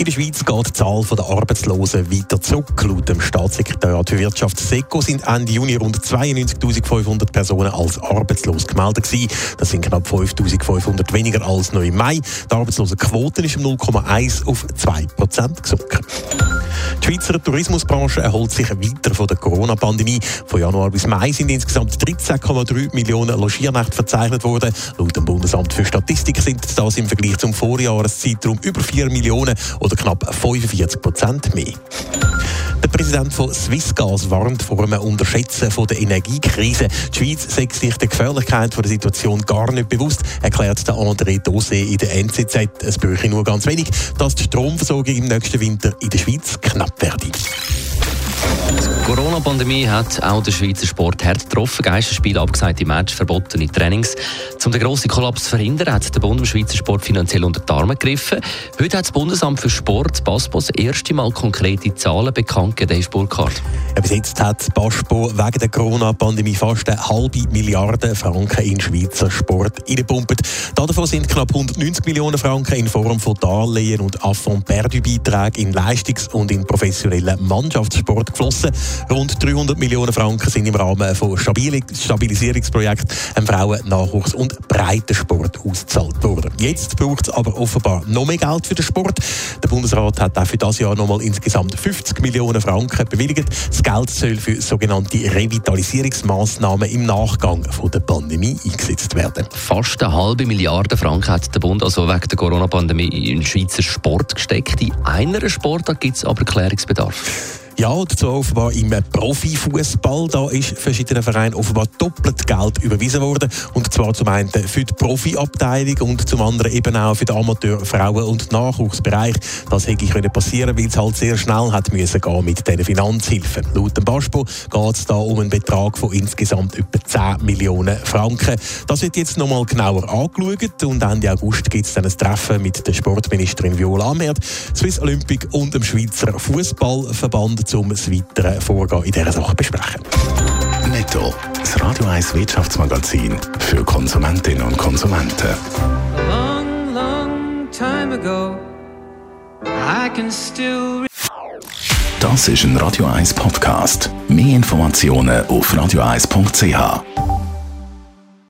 In der Schweiz geht die Zahl der Arbeitslosen weiter zurück. Laut dem Staatssekretariat für Wirtschaft SECO sind Ende Juni rund 92.500 Personen als arbeitslos gemeldet gewesen. Das sind knapp 5.500 weniger als noch im Mai. Die Arbeitslosenquote ist um 0,1 auf 2 Prozent gesunken. Die Schweizer Tourismusbranche erholt sich weiter von der Corona-Pandemie. Von Januar bis Mai sind insgesamt 13,3 Millionen Logiernächte verzeichnet worden. Laut dem Bundesamt für Statistik sind das im Vergleich zum Vorjahreszeitraum über 4 Millionen oder knapp 45 Prozent mehr. Der Präsident von Swissgas warnt vor einem Unterschätzen von der Energiekrise. Die Schweiz sei sich der Gefährlichkeit der Situation gar nicht bewusst, erklärt der André Dosé in der NZZ. Es bräuchte nur ganz wenig, dass die Stromversorgung im nächsten Winter in der Schweiz knapp werde. Corona-Pandemie hat auch den Schweizer Sport hart getroffen. Geisterspiele, abgesagte Match, verbotene Trainings. Um den grossen Kollaps zu verhindern, hat der Bund dem Schweizer Sport finanziell unter die Arme gegriffen. Heute hat das Bundesamt für Sport, BASPO, das erste Mal konkrete Zahlen bekannt gegeben, Burkhardt. Ja, bis jetzt hat BASPO wegen der Corona-Pandemie fast eine halbe Milliarde Franken in Schweizer Sport eingepumpt. Davon sind knapp 190 Millionen Franken in Form von Darlehen und Affront-Perdu-Beiträgen in Leistungs- und in professionellen Mannschaftssport geflossen. Rund 300 Millionen Franken sind im Rahmen von Stabilisierungsprojekten Frauen-, Nachwuchs- und Breitensport ausgezahlt worden. Jetzt braucht es aber offenbar noch mehr Geld für den Sport. Der Bundesrat hat auch für das Jahr nochmal insgesamt 50 Millionen Franken bewilligt. Das Geld soll für sogenannte Revitalisierungsmaßnahmen im Nachgang von der Pandemie eingesetzt werden. Fast eine halbe Milliarde Franken hat der Bund also wegen der Corona-Pandemie in den Schweizer Sport gesteckt. In einer Sportart gibt es aber Klärungsbedarf. Ja, dazu offenbar im Profifußball. Da ist verschiedenen Vereinen offenbar doppelt Geld überwiesen worden. Und zwar zum einen für die Profiabteilung und zum anderen eben auch für den Amateur-, Frauen- und Nachwuchsbereich. Das hätte können passieren, weil es halt sehr schnell hat müssen gehen mit diesen Finanzhilfen. Laut dem BASPO geht es da um einen Betrag von insgesamt etwa 10 Millionen Franken. Das wird jetzt nochmal genauer angeschaut und Ende August gibt es dann ein Treffen mit der Sportministerin Viola Amherd, Swiss Olympic und dem Schweizer Fußballverband um das weitere Vorgehen in dieser Sache besprechen. Netto. Das Radio 1 Wirtschaftsmagazin für Konsumentinnen und Konsumenten. long, long time ago. I can still Das ist ein Radio 1 Podcast. Mehr Informationen auf radio1.ch.